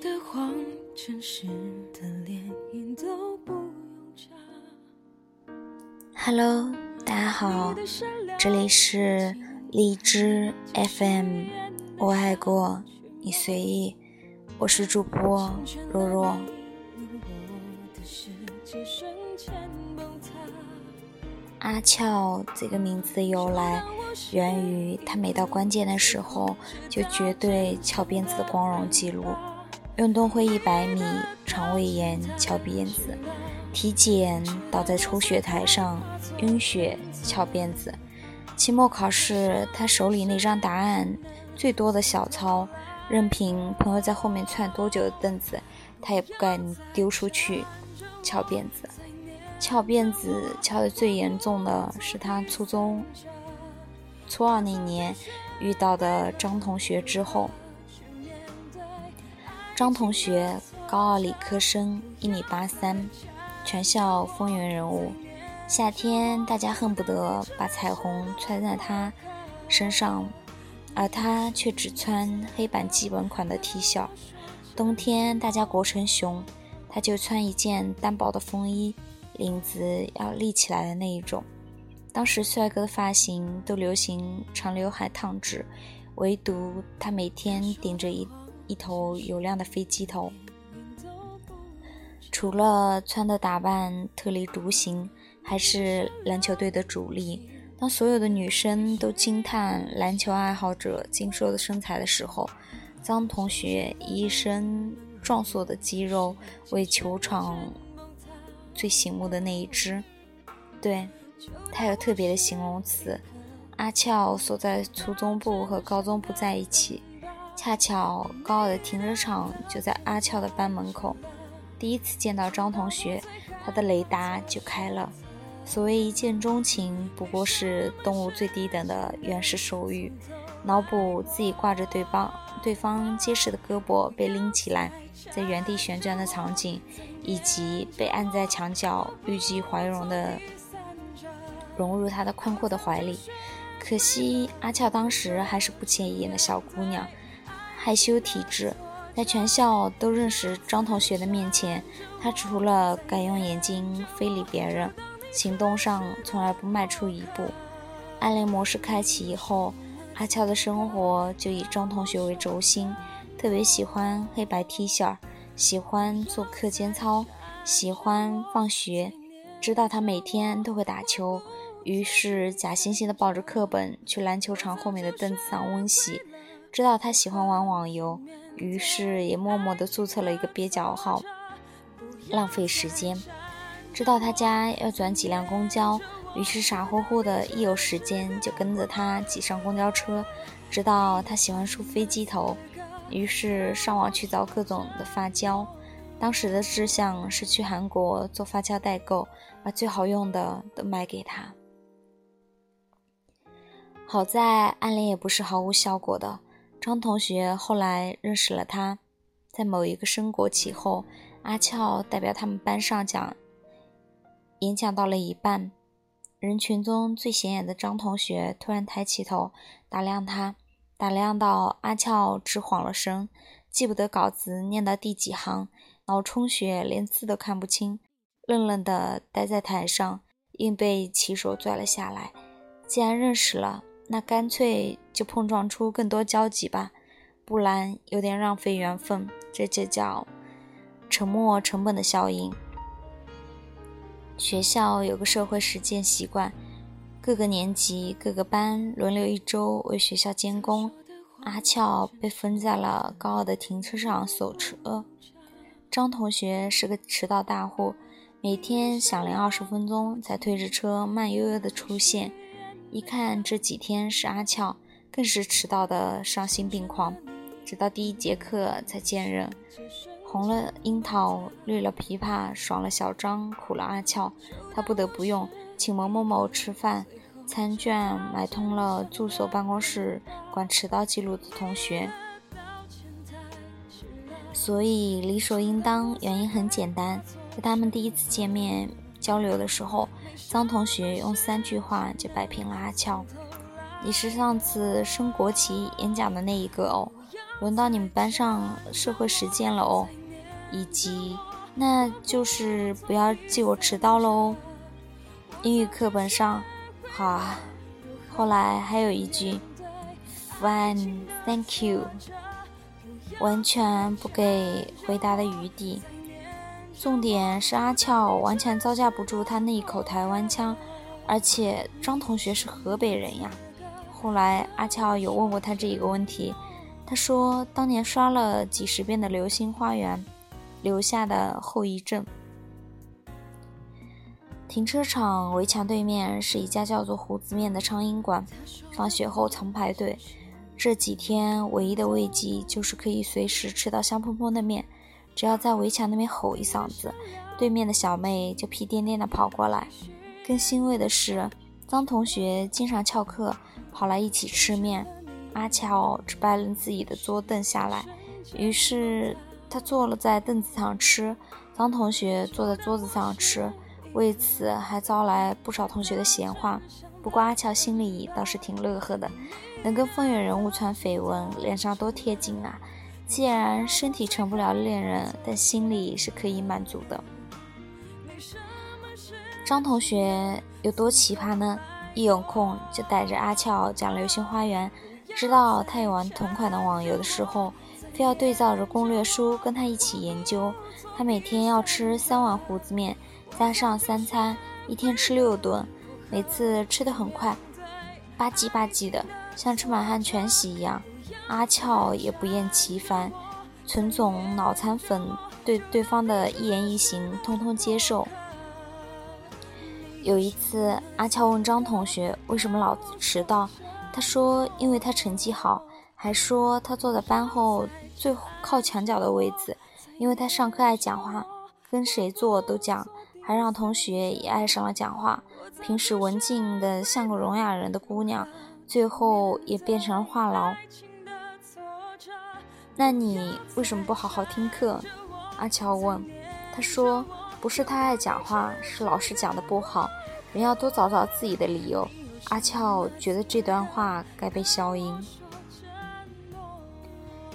的谎，真实的连音都不用查。Hello，大家好，这里是荔枝 FM，我爱过你随意，我是主播若若。阿俏这个名字的由来，源于他每到关键的时候就绝对翘辫子的光荣记录。运动会一百米，肠胃炎翘辫子；体检倒在抽血台上，晕血翘辫子；期末考试，他手里那张答案最多的小抄，任凭朋友在后面窜多久的凳子，他也不敢丢出去，翘辫子。翘辫子翘得最严重的是他初中初二那年遇到的张同学之后。张同学高二理科生，一米八三，全校风云人物。夏天大家恨不得把彩虹穿在他身上，而他却只穿黑板基本款的 T 恤。冬天大家裹成熊，他就穿一件单薄的风衣。领子要立起来的那一种。当时帅哥的发型都流行长刘海烫直，唯独他每天顶着一一头油亮的飞机头。除了穿的打扮特立独行，还是篮球队的主力。当所有的女生都惊叹篮球爱好者精瘦的身材的时候，张同学一身壮硕的肌肉为球场。最醒目的那一只，对，它有特别的形容词。阿俏所在初中部和高中部在一起，恰巧高二的停车场就在阿俏的班门口。第一次见到张同学，他的雷达就开了。所谓一见钟情，不过是动物最低等的原始手语。脑补自己挂着对方对方结实的胳膊被拎起来，在原地旋转的场景，以及被按在墙角，欲拒还迎的融入他的宽阔的怀里。可惜阿俏当时还是不起眼的小姑娘，害羞体质，在全校都认识张同学的面前，他除了敢用眼睛非礼别人，行动上从来不迈出一步。暗恋模式开启以后。阿俏的生活就以张同学为轴心，特别喜欢黑白 T 恤，喜欢做课间操，喜欢放学，知道他每天都会打球，于是假惺惺地抱着课本去篮球场后面的凳子上温习。知道他喜欢玩网游，于是也默默地注册了一个蹩脚号，浪费时间。知道他家要转几辆公交。于是傻乎乎的，一有时间就跟着他挤上公交车，知道他喜欢梳飞机头，于是上网去找各种的发胶。当时的志向是去韩国做发胶代购，把最好用的都卖给他。好在暗恋也不是毫无效果的，张同学后来认识了他，在某一个升国旗后，阿俏代表他们班上讲演讲到了一半。人群中最显眼的张同学突然抬起头，打量他，打量到阿俏直晃了神，记不得稿子念到第几行，脑充血，连字都看不清，愣愣地待在台上，硬被骑手拽了下来。既然认识了，那干脆就碰撞出更多交集吧，不然有点浪费缘分。这就叫沉没成本的效应。学校有个社会实践习惯，各个年级、各个班轮流一周为学校监工。阿俏被分在了高二的停车场守车。张同学是个迟到大户，每天响铃二十分钟才推着车慢悠悠地出现。一看这几天是阿俏，更是迟到的丧心病狂，直到第一节课才见人。红了樱桃，绿了枇杷，爽了小张，苦了阿俏。他不得不用请某某某吃饭，餐券买通了驻所办公室管迟到记录的同学。所以理所应当，原因很简单，在他们第一次见面交流的时候，张同学用三句话就摆平了阿俏：“你是上次升国旗演讲的那一个哦。”轮到你们班上社会实践了哦，以及那就是不要记我迟到了哦。英语课本上，好啊。后来还有一句，Fine，Thank you，完全不给回答的余地。重点是阿俏完全招架不住他那一口台湾腔，而且张同学是河北人呀。后来阿俏有问过他这一个问题，他说当年刷了几十遍的《流星花园》，留下的后遗症。停车场围墙对面是一家叫做“胡子面”的苍蝇馆，放学后常排队。这几天唯一的慰藉就是可以随时吃到香喷喷的面，只要在围墙那边吼一嗓子，对面的小妹就屁颠颠的跑过来。更欣慰的是，张同学经常翘课跑来一起吃面，阿乔只搬了自己的桌凳下来，于是他坐了在凳子上吃，张同学坐在桌子上吃。为此还招来不少同学的闲话，不过阿乔心里倒是挺乐呵的，能跟风云人物传绯闻，脸上多贴金啊！既然身体成不了恋人，但心里是可以满足的。张同学有多奇葩呢？一有空就带着阿俏讲《流星花园》，知道他有玩同款的网游的时候，非要对照着攻略书跟他一起研究。他每天要吃三碗胡子面。加上三餐，一天吃六顿，每次吃的很快，吧唧吧唧的，像吃满汉全席一样。阿俏也不厌其烦，纯种脑残粉，对对方的一言一行通通接受。有一次，阿俏问张同学为什么老迟到，他说因为他成绩好，还说他坐在班后最靠墙角的位置，因为他上课爱讲话，跟谁坐都讲。还让同学也爱上了讲话。平时文静的像个聋哑人的姑娘，最后也变成了话痨。那你为什么不好好听课？阿乔问。他说：“不是他爱讲话，是老师讲的不好。人要多找找自己的理由。”阿乔觉得这段话该被消音。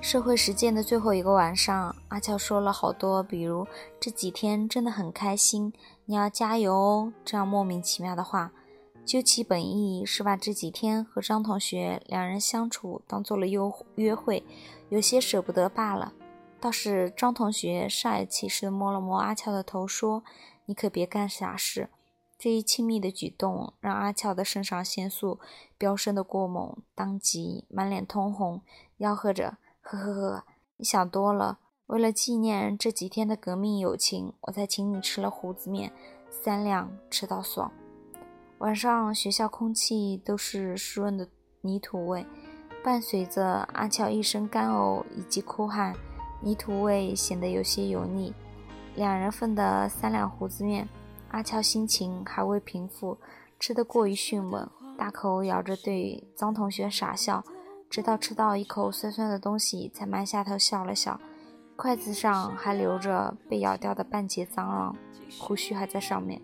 社会实践的最后一个晚上，阿乔说了好多，比如这几天真的很开心，你要加油哦，这样莫名其妙的话。究其本意，是把这几天和张同学两人相处当做了约约会，有些舍不得罢了。倒是张同学煞有其事地摸了摸阿俏的头，说：“你可别干傻事。”这一亲密的举动让阿俏的肾上腺素飙升的过猛，当即满脸通红，吆喝着。呵呵呵，你想多了。为了纪念这几天的革命友情，我才请你吃了胡子面，三两吃到爽。晚上学校空气都是湿润的泥土味，伴随着阿俏一声干呕以及哭喊，泥土味显得有些油腻。两人份的三两胡子面，阿俏心情还未平复，吃得过于迅猛，大口咬着对张同学傻笑。直到吃到一口酸酸的东西，才埋下头笑了笑，筷子上还留着被咬掉的半截蟑螂，胡须还在上面。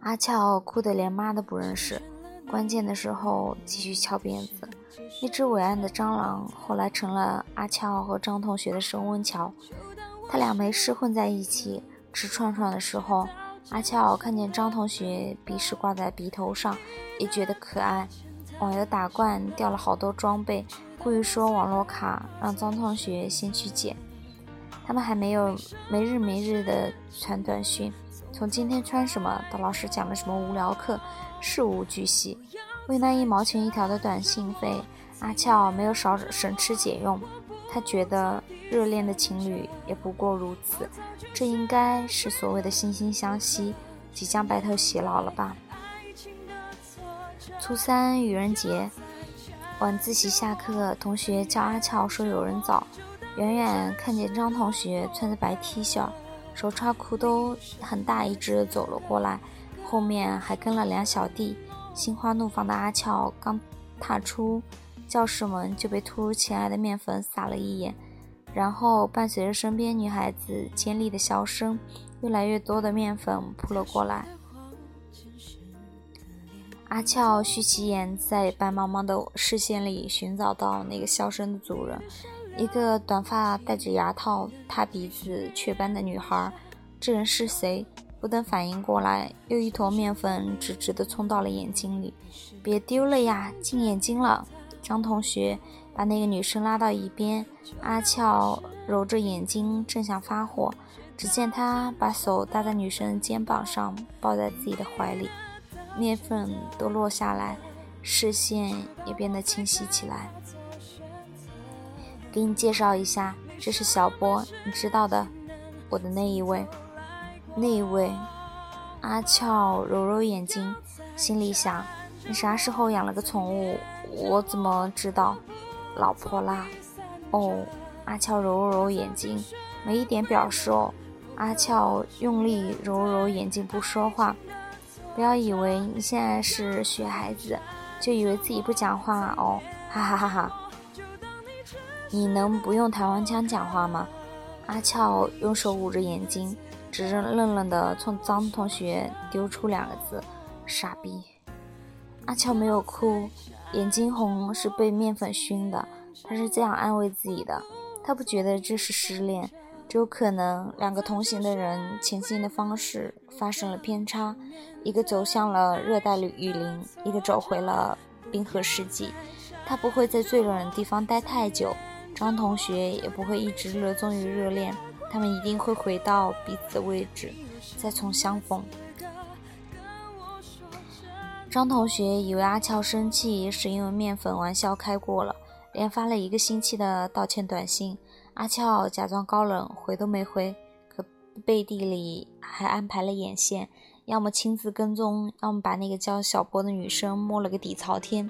阿俏哭得连妈都不认识，关键的时候继续翘辫子。一只伟岸的蟑螂后来成了阿俏和张同学的升温桥，他俩没事混在一起吃串串的时候，阿俏看见张同学鼻屎挂在鼻头上，也觉得可爱。网游打怪掉了好多装备，故意说网络卡，让张同学先去捡。他们还没有没日没日的传短讯，从今天穿什么到老师讲了什么无聊课，事无巨细。为那一毛钱一条的短信费，阿俏没有少省吃俭用。他觉得热恋的情侣也不过如此，这应该是所谓的惺惺相惜，即将白头偕老了吧。初三愚人节，晚自习下课，同学叫阿俏说有人找。远远看见张同学穿着白 T 恤，手插裤兜，很大一只走了过来，后面还跟了两小弟。心花怒放的阿俏刚踏出教室门，就被突如其来的面粉撒了一眼，然后伴随着身边女孩子尖利的笑声，越来越多的面粉扑了过来。阿俏蓄起眼，在白茫茫的视线里寻找到那个笑声的主人，一个短发、戴着牙套、塌鼻子、雀斑的女孩。这人是谁？不等反应过来，又一坨面粉直直地冲到了眼睛里。别丢了呀，进眼睛了！张同学把那个女生拉到一边。阿俏揉着眼睛，正想发火，只见他把手搭在女生肩膀上，抱在自己的怀里。面粉都落下来，视线也变得清晰起来。给你介绍一下，这是小波，你知道的，我的那一位，那位。阿俏揉揉眼睛，心里想：你啥时候养了个宠物？我怎么知道？老婆啦。哦，阿俏揉揉眼睛，没一点表示哦。阿俏用力揉揉眼睛，不说话。不要以为你现在是雪孩子，就以为自己不讲话哦，哈哈哈哈！你能不用台湾腔讲话吗？阿俏用手捂着眼睛，只是愣愣地冲张同学丢出两个字：傻逼。阿乔没有哭，眼睛红是被面粉熏的，他是这样安慰自己的，他不觉得这是失恋。只有可能，两个同行的人前进的方式发生了偏差，一个走向了热带雨林，一个走回了冰河世纪。他不会在最冷的地方待太久，张同学也不会一直热衷于热恋，他们一定会回到彼此的位置，再从相逢。张同学以为阿俏生气是因为面粉玩笑开过了，连发了一个星期的道歉短信。阿俏假装高冷，回都没回，可背地里还安排了眼线，要么亲自跟踪，要么把那个叫小波的女生摸了个底朝天。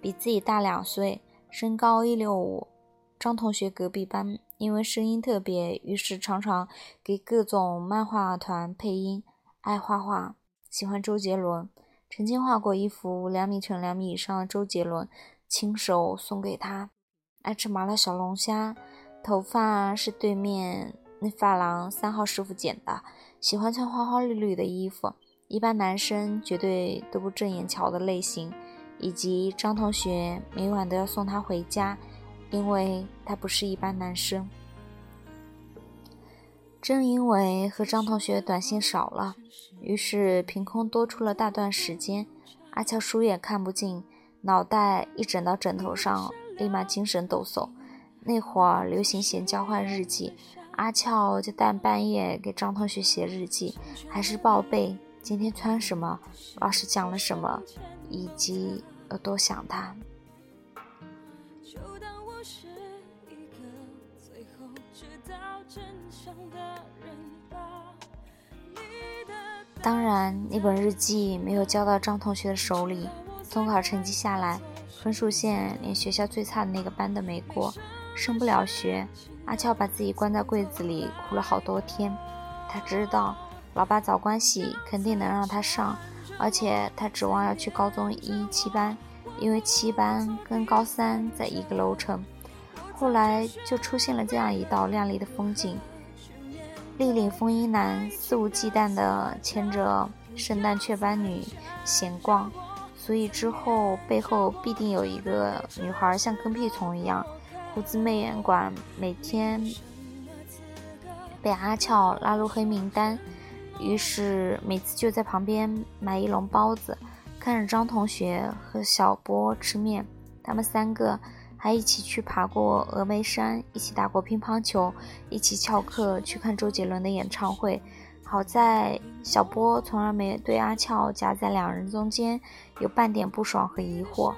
比自己大两岁，身高一六五，张同学隔壁班，因为声音特别，于是常常给各种漫画团配音。爱画画，喜欢周杰伦，曾经画过一幅两米乘两米以上的周杰伦，亲手送给他。爱吃麻辣小龙虾。头发是对面那发廊三号师傅剪的，喜欢穿花花绿绿的衣服，一般男生绝对都不正眼瞧的类型。以及张同学每晚都要送他回家，因为他不是一般男生。正因为和张同学短信少了，于是凭空多出了大段时间。阿俏书也看不进，脑袋一枕到枕头上，立马精神抖擞。那会儿流行写交换日记，阿俏就大半夜给张同学写日记，还是报备今天穿什么，老师讲了什么，以及有多想他。当然，那本日记没有交到张同学的手里。中考成绩下来，分数线连学校最差的那个班都没过。升不了学，阿俏把自己关在柜子里哭了好多天。他知道，老爸找关系肯定能让他上，而且他指望要去高中一七班，因为七班跟高三在一个楼层。后来就出现了这样一道亮丽的风景：立领风衣男肆无忌惮地牵着圣诞雀斑女闲逛，所以之后背后必定有一个女孩像跟屁虫一样。胡子媚眼馆每天被阿俏拉入黑名单，于是每次就在旁边买一笼包子，看着张同学和小波吃面。他们三个还一起去爬过峨眉山，一起打过乒乓球，一起翘课去看周杰伦的演唱会。好在小波从来没对阿俏夹在两人中间有半点不爽和疑惑。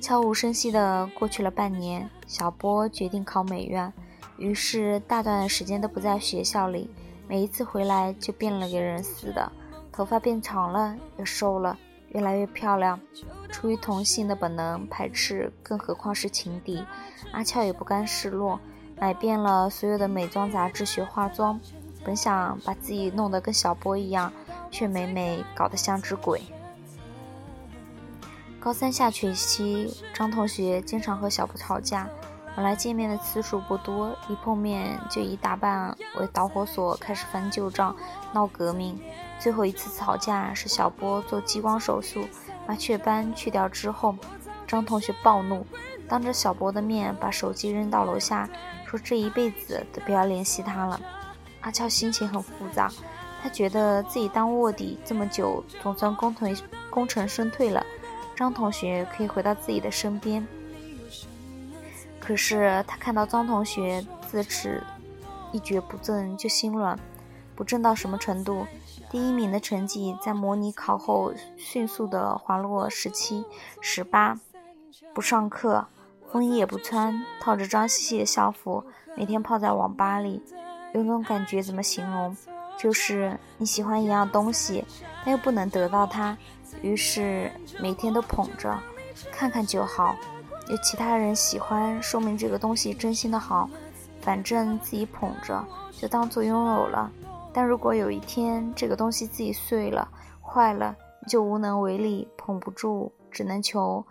悄无声息地过去了半年，小波决定考美院，于是大段时间都不在学校里。每一次回来就变了个人似的，头发变长了，又瘦了，越来越漂亮。出于同性的本能排斥，更何况是情敌，阿俏也不甘示弱，买遍了所有的美妆杂志学化妆。本想把自己弄得跟小波一样，却每每搞得像只鬼。高三下学期，张同学经常和小波吵架。本来见面的次数不多，一碰面就以打扮为导火索，开始翻旧账、闹革命。最后一次吵架是小波做激光手术，把雀斑去掉之后，张同学暴怒，当着小博的面把手机扔到楼下，说这一辈子都不要联系他了。阿俏心情很复杂，他觉得自己当卧底这么久，总算功成功成身退了，张同学可以回到自己的身边。可是他看到张同学自此一蹶不振，就心软。不振到什么程度？第一名的成绩在模拟考后迅速的滑落十七、十八。不上课，风衣也不穿，套着脏兮兮的校服，每天泡在网吧里。有种感觉怎么形容？就是你喜欢一样东西，但又不能得到它，于是每天都捧着，看看就好。有其他人喜欢，说明这个东西真心的好。反正自己捧着，就当做拥有了。但如果有一天这个东西自己碎了、坏了，你就无能为力，捧不住，只能求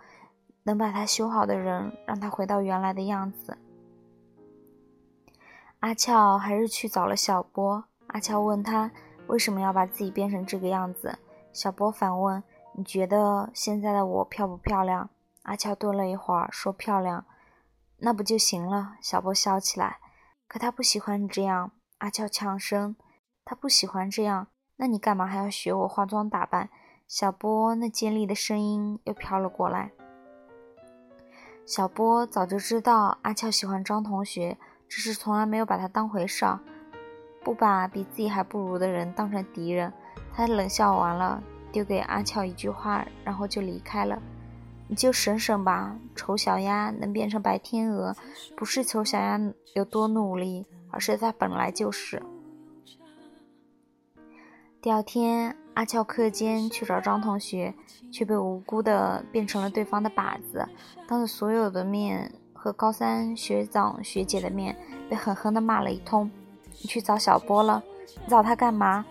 能把它修好的人，让它回到原来的样子。阿俏还是去找了小波。阿俏问他为什么要把自己变成这个样子。小波反问：“你觉得现在的我漂不漂亮？”阿俏顿了一会儿，说：“漂亮。”那不就行了？小波笑起来。可他不喜欢你这样。阿俏呛声。他不喜欢这样，那你干嘛还要学我化妆打扮？小波那尖利的声音又飘了过来。小波早就知道阿俏喜欢张同学，只是从来没有把他当回事儿，不把比自己还不如的人当成敌人。他冷笑完了，丢给阿俏一句话，然后就离开了。你就省省吧，丑小鸭能变成白天鹅，不是丑小鸭有多努力，而是它本来就是。第二天，阿俏课间去找张同学，却被无辜的变成了对方的靶子，当着所有的面和高三学长学姐的面被狠狠的骂了一通。你去找小波了？你找他干嘛？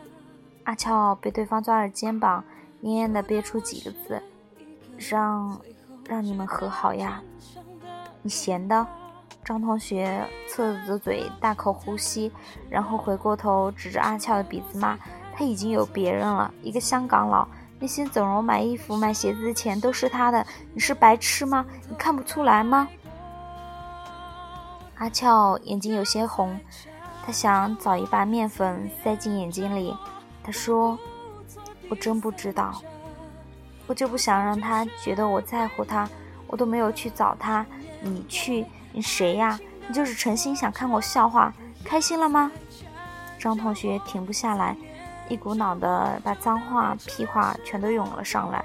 阿俏被对方抓着肩膀，蔫蔫的憋出几个字：“让，让你们和好呀。”你闲的？张同学侧着嘴大口呼吸，然后回过头指着阿俏的鼻子骂。他已经有别人了，一个香港佬。那些整容、买衣服、买鞋子的钱都是他的。你是白痴吗？你看不出来吗？阿俏眼睛有些红，他想找一把面粉塞进眼睛里。他说：“我真不知道，我就不想让他觉得我在乎他，我都没有去找他。你去？你谁呀？你就是诚心想看我笑话，开心了吗？”张同学停不下来。一股脑的把脏话、屁话全都涌了上来。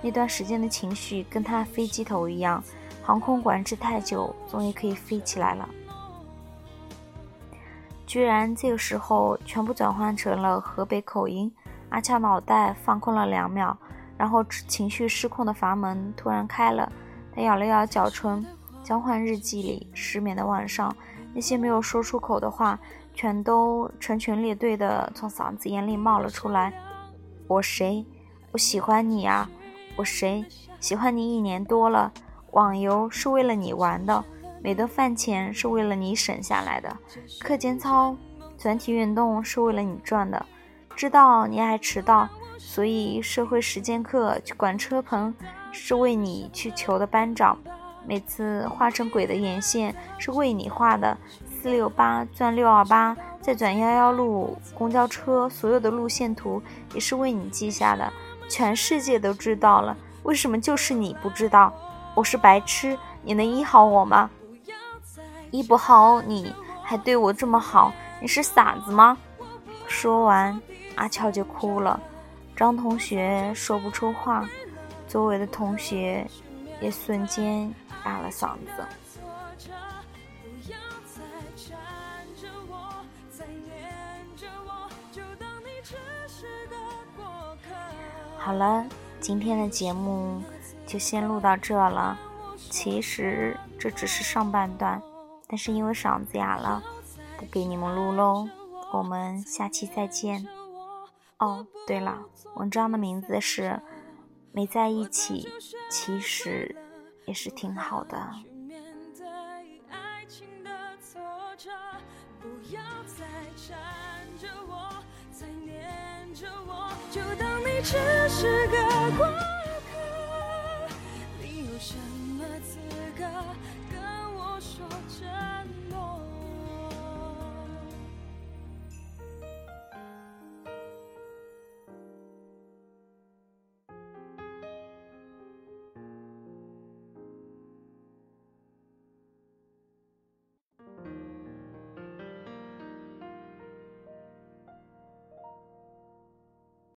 那段时间的情绪跟他飞机头一样，航空管制太久，终于可以飞起来了。居然这个时候全部转换成了河北口音。阿俏脑袋放空了两秒，然后情绪失控的阀门突然开了。他咬了咬嘴唇，交换日记里失眠的晚上，那些没有说出口的话。全都成群列队的从嗓子眼里冒了出来。我谁？我喜欢你啊！我谁？喜欢你一年多了。网游是为了你玩的，每顿饭钱是为了你省下来的，课间操、团体运动是为了你赚的。知道你爱迟到，所以社会实践课去管车棚是为你去求的班长。每次画成鬼的眼线是为你画的。四六八转六二八，再转幺幺路公交车，所有的路线图也是为你记下的。全世界都知道了，为什么就是你不知道？我是白痴，你能医好我吗？医不好你还对我这么好，你是傻子吗？说完，阿俏就哭了。张同学说不出话，周围的同学也瞬间哑了嗓子。好了，今天的节目就先录到这了。其实这只是上半段，但是因为嗓子哑了，不给你们录喽。我们下期再见。哦，对了，文章的名字是《没在一起》，其实也是挺好的。不要再缠着我，再黏着我。就当你只是个光